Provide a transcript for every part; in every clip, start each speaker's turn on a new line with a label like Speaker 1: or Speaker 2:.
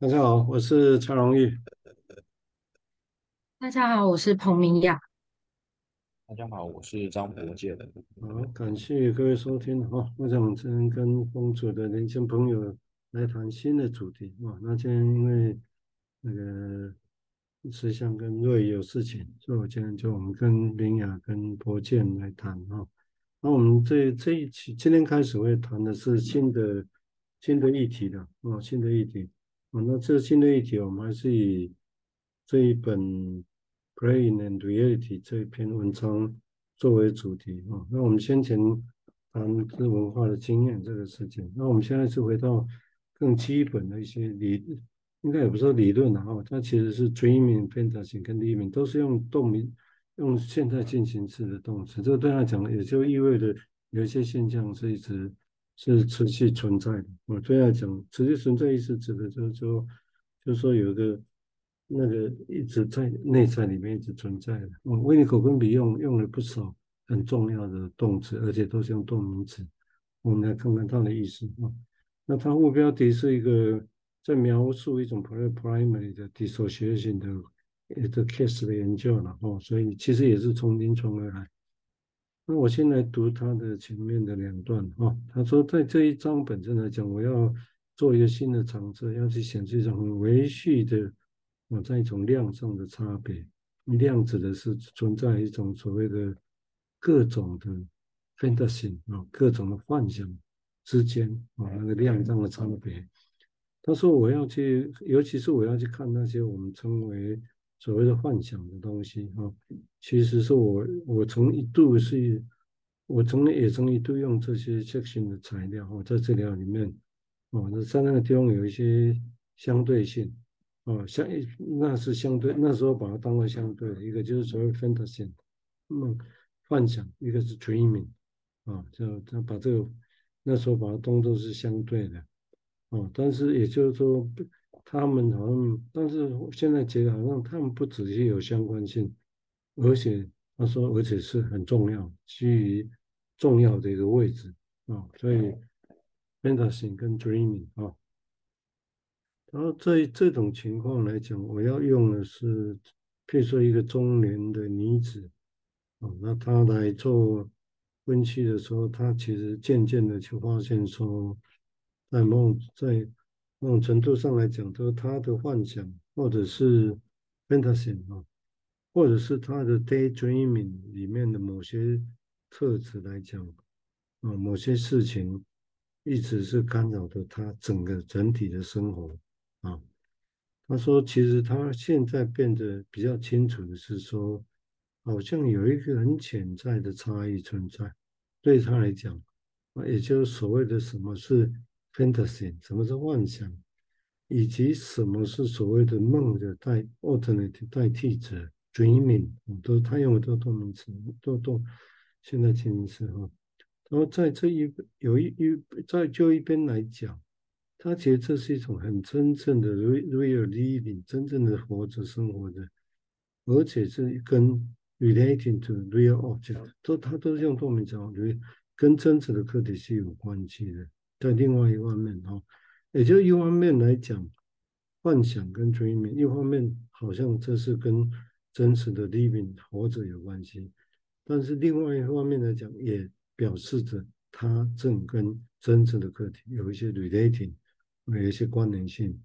Speaker 1: 大家好，我是蔡荣玉。
Speaker 2: 大家好，我是彭明雅。
Speaker 3: 大家好，我是张博建。
Speaker 1: 好，感谢各位收听哈。我想今天跟风主的年轻朋友来谈新的主题啊。那今天因为那个石像跟瑞有事情，所以我今天就我们跟明雅跟博健来谈哈。那我们这这一期今天开始会谈的是新的新的议题的啊，新的议题。啊，那这新的一题，我们还是以这一本《Praying and Reality》这一篇文章作为主题啊。那我们先前谈是文化的经验这个事情，那我们现在是回到更基本的一些理，应该也不是理论了哈。它其实是 dreaming、fantasy 跟 living 都是用动名，用现在进行式的动词。这个对他讲，也就意味着有一些现象是一直。是持续存在的。我对他讲，持续存在意思指的就是说，就是说有一个那个一直在内在里面一直存在的。嗯，威尼口昆比用用了不少很重要的动词，而且都是用动名词。我们来看看它的意思啊。那它副标题是一个在描述一种 primary 的 dissociation 的一个 case 的研究了哦，所以其实也是从临床而来。那我先来读他的前面的两段哈。他说，在这一章本身来讲，我要做一个新的尝试，要去显示一种很维系的啊，在一种量上的差别。量指的是存在一种所谓的各种的 fantasy 啊，各种的幻想之间啊，那个量上的差别。他说，我要去，尤其是我要去看那些我们称为。所谓的幻想的东西啊，其实是我我曾一度是，我曾也曾一度用这些 section 的材料啊，在治疗里面啊，那在那个地方有一些相对性啊，相那是相对，那时候把它当做相对，一个就是所谓 fantasy，嗯，幻想，一个是 dreaming 啊，就就把这个那时候把它当做是相对的啊，但是也就是说。他们好像，但是现在觉得好像他们不只是有相关性，而且他说，而且是很重要，基于重要的一个位置啊。所以，fantasy 跟 dreaming 啊，然后这这种情况来讲，我要用的是，譬如说一个中年的女子啊，那她来做分析的时候，她其实渐渐的就发现说，在梦在。某种程度上来讲，说他的幻想，或者是 fantasy 啊，或者是他的 daydreaming 里面的某些特质来讲，啊，某些事情一直是干扰着他整个整体的生活啊。他说，其实他现在变得比较清楚的是说，好像有一个很潜在的差异存在，对他来讲，啊，也就是所谓的什么是。Fantasy 什么是幻想，以及什么是所谓的梦的代 alternate 代替者 dreaming，我都他用的都动名词，都动现在进行时哈。然后在这一有一一在就一边来讲，他觉得这是一种很真正的 real living，真正的活着生活的，而且是跟 relating to real object，都他都是用动名词，我觉得跟真实的课题是有关系的。在另外一方面哈，也就一方面来讲，幻想跟 dreaming，一方面好像这是跟真实的 living 活着有关系，但是另外一方面来讲，也表示着它正跟真实的课题有一些 relating，有一些关联性。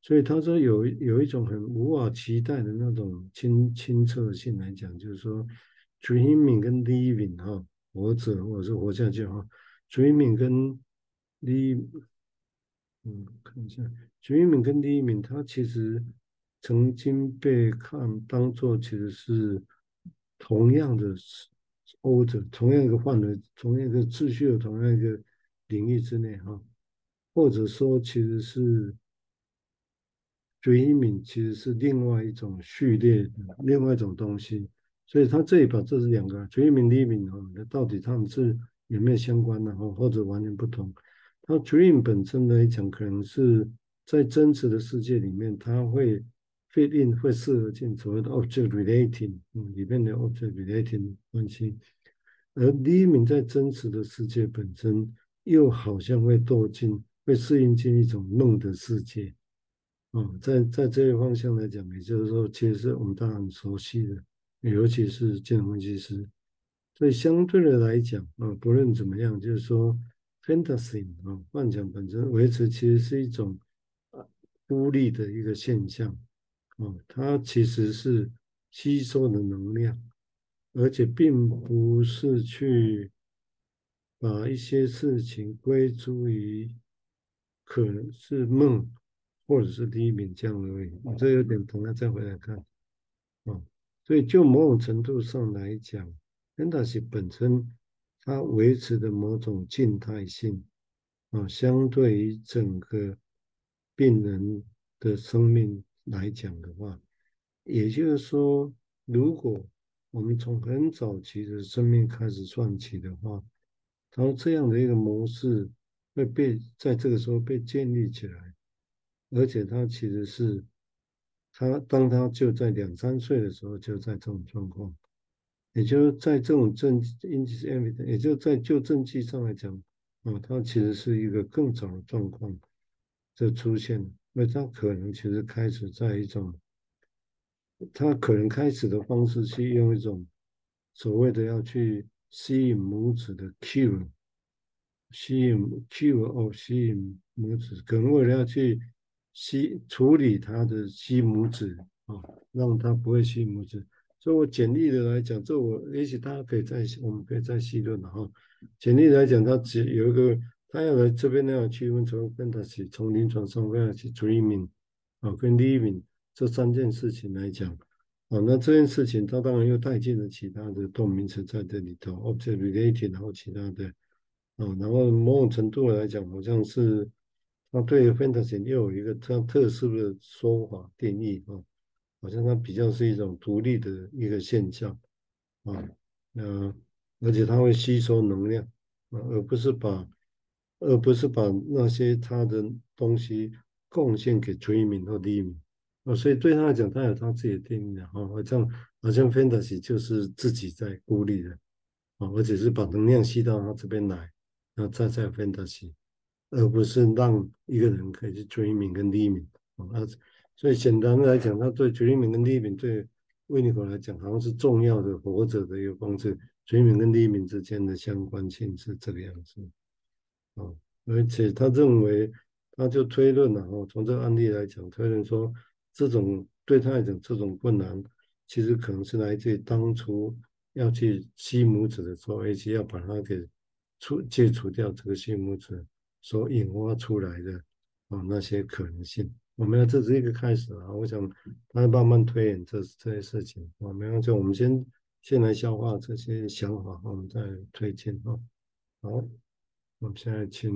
Speaker 1: 所以他说有有一种很无法期待的那种清清澈性来讲，就是说 dreaming 跟 living 哈，活着或者是活下去哈，dreaming 跟第一，嗯，看一下，dreaming 跟 living，它其实曾经被看当做其实是同样的 order，同样一个范围，同样一个秩序的同样一个领域之内哈，或者说其实是 dreaming 其实是另外一种序列，另外一种东西，所以他这里把这是两个 dreaming living 哈，那到底他们是有没有相关的哈，或者完全不同？那 dream 本身来讲，可能是在真实的世界里面，它会 fit in，会适合进所谓的 object relating，嗯，里面的 object relating 关系。而 living 在真实的世界本身，又好像会堕进，会适应进一种梦的世界。哦，在在这个方向来讲，也就是说，其实是我们大家很熟悉的，尤其是精神分析师。所以相对的来讲，啊，不论怎么样，就是说，fantasy 啊，幻想本身维持其实是一种啊孤立的一个现象，啊，它其实是吸收的能量，而且并不是去把一些事情归诸于可能是梦。或者是第一名这样而已，我这有点疼了再回来看，啊，所以就某种程度上来讲，fantasy 本身它维持的某种静态性，啊，相对于整个病人的生命来讲的话，也就是说，如果我们从很早期的生命开始算起的话，然后这样的一个模式会被在这个时候被建立起来。而且他其实是他，当他就在两三岁的时候就在这种状况，也就是在这种证据，也就在就证据上来讲，啊，他其实是一个更早的状况就出现，那他可能其实开始在一种，他可能开始的方式是用一种所谓的要去吸引母子的 cue，吸引 cue 哦，吸引母子，可能为了要去。吸处理他的吸母子啊，让他不会吸母子。所以我简历的来讲，这我也许大家可以再我们可以再细论哈。简历来讲，它只有一个，他要来这边呢，要区分从 fantasy 从临床上要去 dreaming 啊跟 living 这三件事情来讲啊，那这件事情他当然又带进了其他的动名词在这里头，object related 然后其他的啊，然后某种程度来讲，好像是。那对 fantasy 又有一个特特殊的说法定义啊，好像它比较是一种独立的一个现象啊，呃，而且它会吸收能量啊，而不是把而不是把那些它的东西贡献给催眠或 living 啊，所以对他来讲，他有他自己的定义的啊，好像好像 fantasy 就是自己在孤立的啊，而且是把能量吸到他这边来，然后再在 fantasy。而不是让一个人可以去 dreaming 跟利名，啊，而，所以简单来讲，他对决定敏跟 living 对维尼口来讲，好像是重要的活着的一个方式。决定敏跟 living 之间的相关性是这个样子啊，而且他认为，他就推论了哦，从这个案例来讲，推论说这种对他来讲这种困难，其实可能是来自于当初要去吸母子的时候，而且要把它给除戒除掉这个吸母子。所引发出来的啊那些可能性，我们要这是一个开始啊，我想他慢慢推演这这些事情啊，没关系，我们先先来消化这些想法，我们再推进啊。好，我们现在请，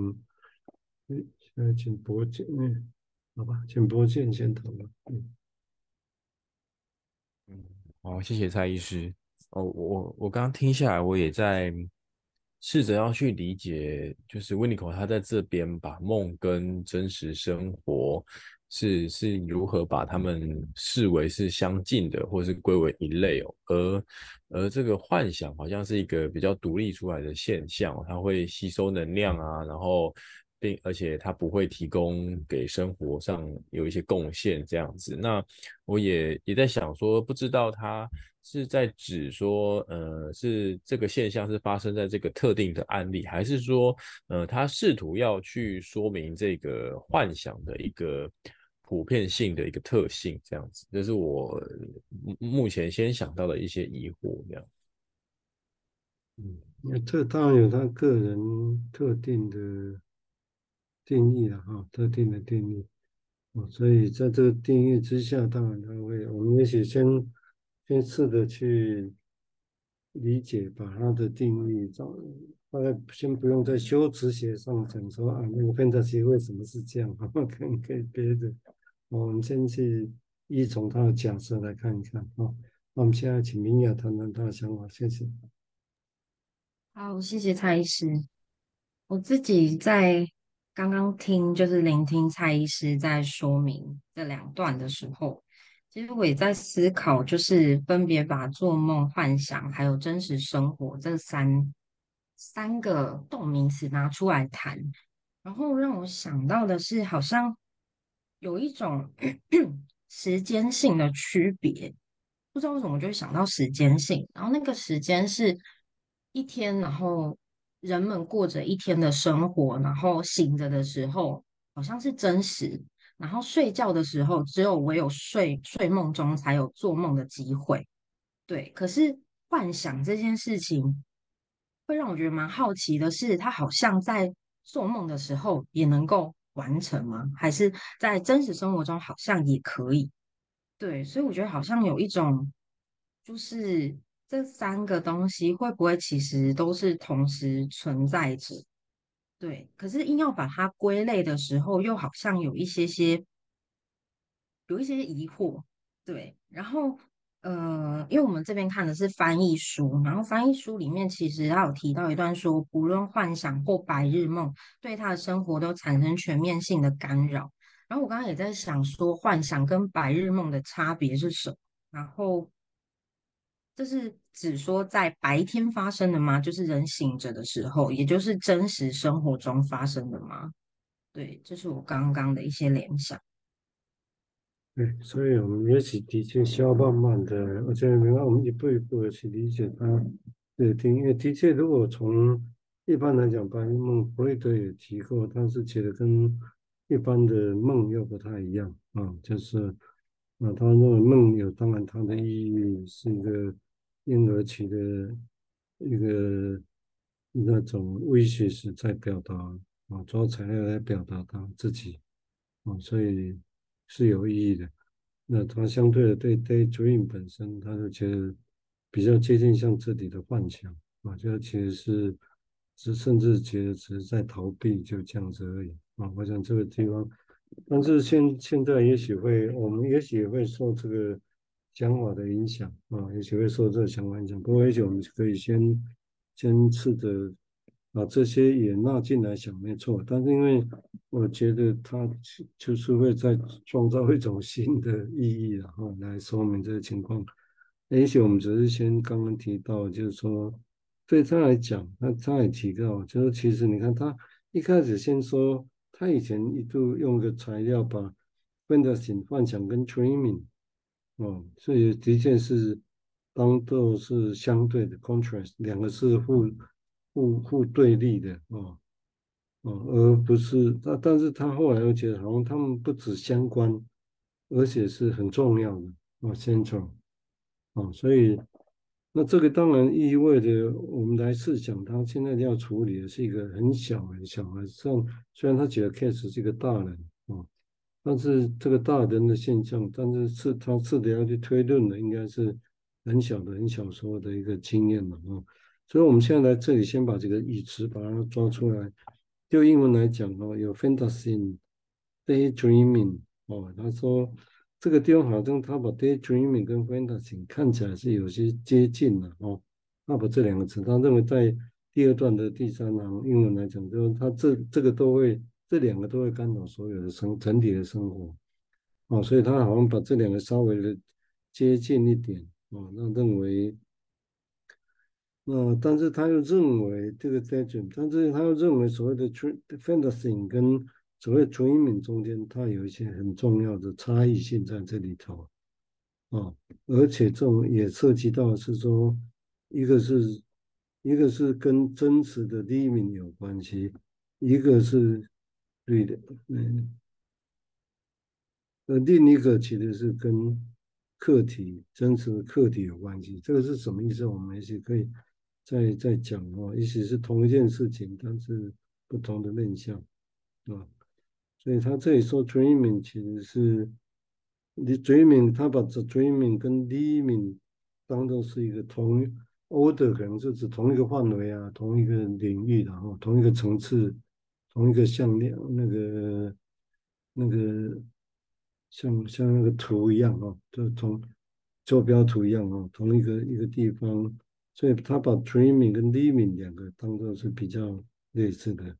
Speaker 1: 现在请博建，嗯，好吧，请博建先谈吧，嗯，
Speaker 3: 好，谢谢蔡医师。哦，我我刚刚听下来，我也在。试着要去理解，就是 winnicot 他在这边把梦跟真实生活是是如何把他们视为是相近的，或是归为一类哦。而而这个幻想好像是一个比较独立出来的现象，它会吸收能量啊，然后并而且它不会提供给生活上有一些贡献这样子。那我也也在想说，不知道他。是在指说，呃，是这个现象是发生在这个特定的案例，还是说，呃，他试图要去说明这个幻想的一个普遍性的一个特性，这样子，这是我目前先想到的一些疑惑，这样。
Speaker 1: 嗯，那这当然有他个人特定的定义了哈，特定的定义，哦，所以在这个定义之下，当然他会，我们也许先。先试着去理解，把他的定义找，大概先不用在修辞学上讲说啊，那个 fantasy 为什么是这样，可以可以别的，我们先去依从他的假设来看一看啊。那我们现在请明雅谈谈他的想法，谢谢。
Speaker 2: 好，谢谢蔡医师。我自己在刚刚听，就是聆听蔡医师在说明这两段的时候。其实我也在思考，就是分别把做梦、幻想还有真实生活这三三个动名词拿出来谈，然后让我想到的是，好像有一种 时间性的区别，不知道为什么我就会想到时间性，然后那个时间是一天，然后人们过着一天的生活，然后醒着的时候好像是真实，然后睡觉的时候只有唯有睡睡梦中才有做梦的机会，对，可是幻想这件事情。会让我觉得蛮好奇的是，他好像在做梦的时候也能够完成吗？还是在真实生活中好像也可以？对，所以我觉得好像有一种，就是这三个东西会不会其实都是同时存在着？对，可是硬要把它归类的时候，又好像有一些些，有一些疑惑。对，然后。呃，因为我们这边看的是翻译书，然后翻译书里面其实他有提到一段说，不论幻想或白日梦，对他的生活都产生全面性的干扰。然后我刚刚也在想说，幻想跟白日梦的差别是什么？然后这是指说在白天发生的吗？就是人醒着的时候，也就是真实生活中发生的吗？对，这是我刚刚的一些联想。
Speaker 1: 对，所以我们也许的确需要慢慢的，而且能让我们一步一步的去理解它的定义。因为的确，如果从一般来讲，白日梦弗洛伊德也提过，他是觉得跟一般的梦又不太一样啊，就是啊，他认为梦有当然它的意义是一个婴儿期的一个那种威胁是在表达啊，主要材料来表达他自己啊，所以。是有意义的，那它相对的对 daydream 本身，他就觉得比较接近像这里的幻想啊，就其实是只甚至觉得只是在逃避，就这样子而已啊。我想这个地方，但是现现在也许会，我们也许也会受这个想法的影响啊，也许会受这个想法影响。不过也许我们可以先先试着。把这些也纳进来想没错，但是因为我觉得他就是会再创造一种新的意义，然后来说明这个情况。也许我们只是先刚刚提到，就是说对他来讲，那他也提到，就是其实你看他一开始先说，他以前一度用个材料把 fantasy 幻想跟 dreaming 哦，所以的确是当做是相对的 contrast，两个是互。互互对立的哦哦，而不是他，但是他后来又觉得好像他们不止相关，而且是很重要的哦，central 哦，所以那这个当然意味着我们来试想，他现在要处理的是一个很小很小孩，像虽然他觉得 case 是一个大人哦，但是这个大人的现象，但是是他试着要去推论的，应该是很小的很小时候的一个经验嘛哦。所以，我们现在来这里，先把这个语词把它抓出来。就英文来讲哦，有 fantasy、daydreaming 哦。他说这个地方好像他把 daydreaming 跟 fantasy 看起来是有些接近的哦。他把这两个词，他认为在第二段的第三行英文来讲，就是他这这个都会这两个都会干扰所有的生整体的生活哦。所以他好像把这两个稍微的接近一点哦，那认为。那但是他又认为这个 daydream，但是他又认为所谓的 fantasy 跟所谓 dreaming 中间，它有一些很重要的差异性在这里头啊，而且这种也涉及到是说，一个是一个是跟真实的 living 有关系，一个是对的，嗯，呃，另一个其实是跟客体真实的客体有关系，这个是什么意思？我们也许可以。在在讲哦，也许是同一件事情，但是不同的面向啊，所以他这里说 dreaming 其实是你 dreaming，他把这 dreaming 跟 living 当做是一个同 order，可能是指同一个范围啊，同一个领域，然后同一个层次，同一个向量，那个那个像像那个图一样哦，就同坐标图一样哦，同一个一个地方。所以他把 dreaming 跟 living 两个当做是比较类似的，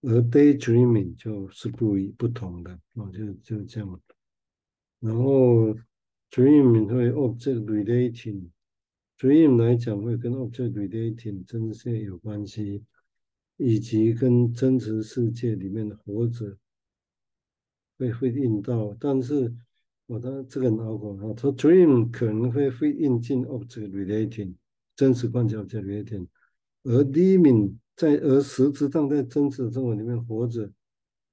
Speaker 1: 而 daydreaming 就是不一不同的哦，就就这样。然后 dreaming 会 object relating，dream 来讲会跟 object relating 真实有关系，以及跟真实世界里面的活着会会印到，但是我的这个脑孔啊，它 dream 可能会会印进 object relating 真实关系 object relating，而 living 在而实质上在真实生活里面活着，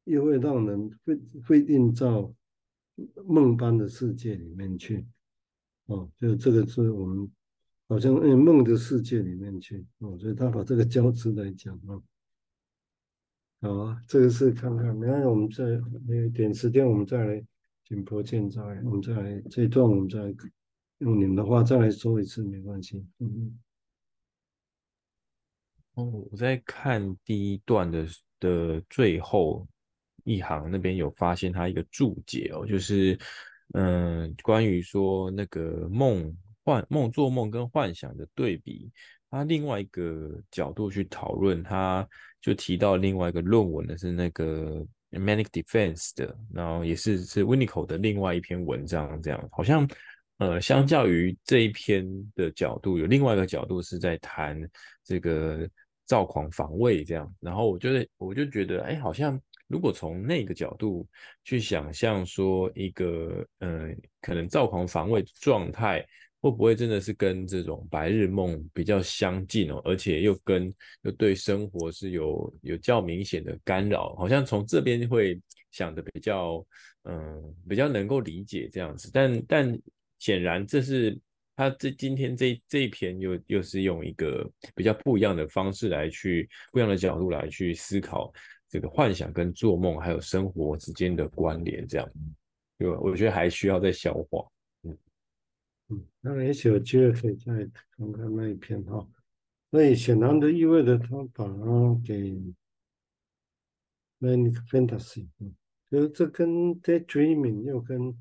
Speaker 1: 又会让人会会映照梦般的世界里面去，哦，就是这个是我们好像嗯梦的世界里面去，哦，所以他把这个交织来讲啊。好啊，这个是看看，没关系，我们再有一点时间，我们再来请婆见再来，我们再来这一段，我们再来用你们的话再来说一次，没关系。嗯，
Speaker 3: 哦，我在看第一段的的最后一行那边有发现他一个注解哦，就是嗯，关于说那个梦幻梦做梦跟幻想的对比。他另外一个角度去讨论，他就提到另外一个论文的是那个 Manic Defense 的，然后也是是 winnicot 的另外一篇文章，这样好像呃，相较于这一篇的角度，有另外一个角度是在谈这个躁狂防卫这样，然后我觉得我就觉得，哎，好像如果从那个角度去想象说一个呃，可能躁狂防卫状态。会不会真的是跟这种白日梦比较相近哦？而且又跟又对生活是有有较明显的干扰，好像从这边会想的比较嗯比较能够理解这样子。但但显然这是他这今天这这一篇又又是用一个比较不一样的方式来去不一样的角度来去思考这个幻想跟做梦还有生活之间的关联，这样对吧？我觉得还需要再消化。
Speaker 1: 嗯嗯，那也许有机会可以再看看那一篇哈。那也显然的意味着他把它给 Manic Fantasy，嗯，就是这跟 Daydreaming 又跟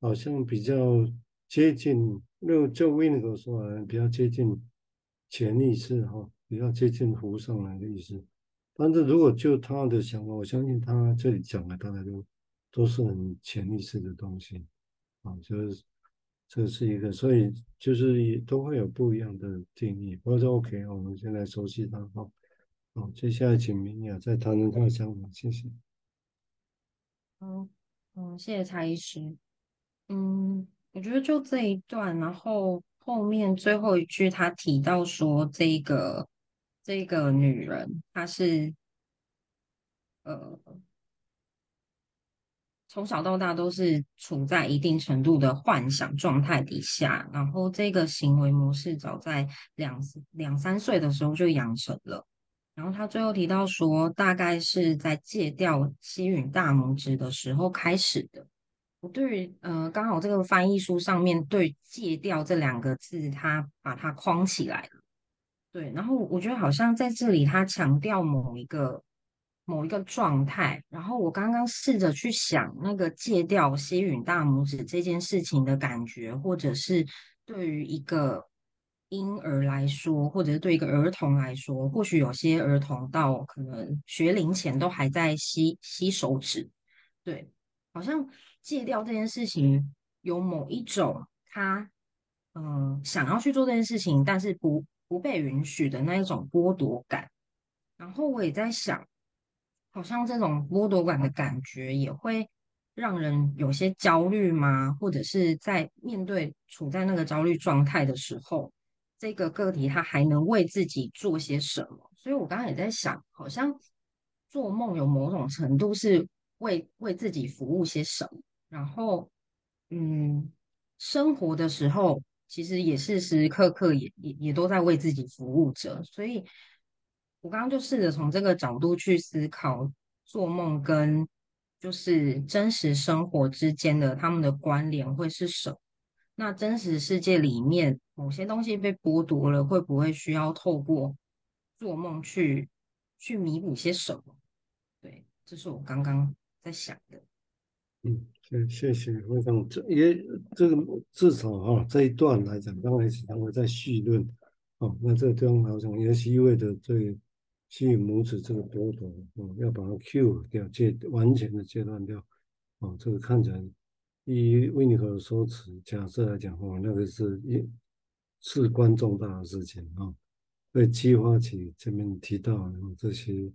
Speaker 1: 好像比较接近，那就 w i n 说来比较接近潜意识哈，比较接近浮上来的意思。但是如果就他的想法，我相信他这里讲的大概都都是很潜意识的东西啊，就是。这是一个，所以就是也都会有不一样的定义。不过说 OK，我们现在熟悉它。好，好，接下来请明雅再谈谈他的想法，谢谢。
Speaker 2: 嗯嗯，谢谢蔡医师。嗯，我觉得就这一段，然后后面最后一句他提到说，这个这个女人她是呃。从小到大都是处在一定程度的幻想状态底下，然后这个行为模式早在两两三岁的时候就养成了。然后他最后提到说，大概是在戒掉吸吮大拇指的时候开始的。我对于呃，刚好这个翻译书上面对“戒掉”这两个字，他把它框起来了。对，然后我觉得好像在这里他强调某一个。某一个状态，然后我刚刚试着去想那个戒掉西允大拇指这件事情的感觉，或者是对于一个婴儿来说，或者是对一个儿童来说，或许有些儿童到可能学龄前都还在吸吸手指，对，好像戒掉这件事情有某一种他嗯想要去做这件事情，但是不不被允许的那一种剥夺感，然后我也在想。好像这种剥夺感的感觉也会让人有些焦虑吗？或者是在面对处在那个焦虑状态的时候，这个个体他还能为自己做些什么？所以我刚刚也在想，好像做梦有某种程度是为为自己服务些什么，然后嗯，生活的时候其实也是时时刻刻也也也都在为自己服务着，所以。我刚刚就试着从这个角度去思考做梦跟就是真实生活之间的他们的关联会是什么？那真实世界里面某些东西被剥夺了，会不会需要透过做梦去去弥补些什么？对，这是我刚刚在想的。
Speaker 1: 嗯，谢谢谢会长，这也这个至少哈这一段来讲，刚开始他会在绪论，哦，那这个地方好像也是意味着这。西允拇指这个剥夺，哦，要把它 Q 掉，戒完全的戒断掉，哦，这个看起来，以维尼克的说辞假设来讲，哦，那个是一事关重大的事情啊，会激发起前面提到的这些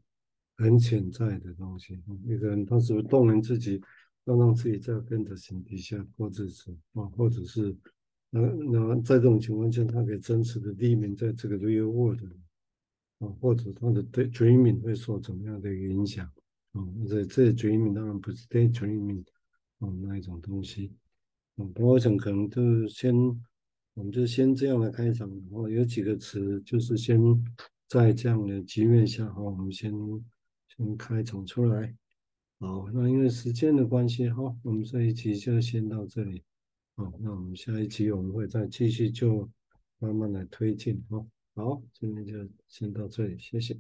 Speaker 1: 很潜在的东西。一个人他是不是动员自己要让自己在跟着心底下过日子啊，或者是那那在这种情况下，他可以真实的立名在这个 real world 啊，或者他的对 dreaming 会受怎么样的影响啊？这这 dreaming 当然不是 day dreaming 啊那一种东西。嗯，不过我想可能就是先，我们就先这样来开场，然后有几个词就是先在这样的局面下哈，我们先先开场出来。好，那因为时间的关系哈，我们这一集就先到这里。好，那我们下一集我们会再继续就慢慢来推进哈。好，今天就先到这里，谢谢。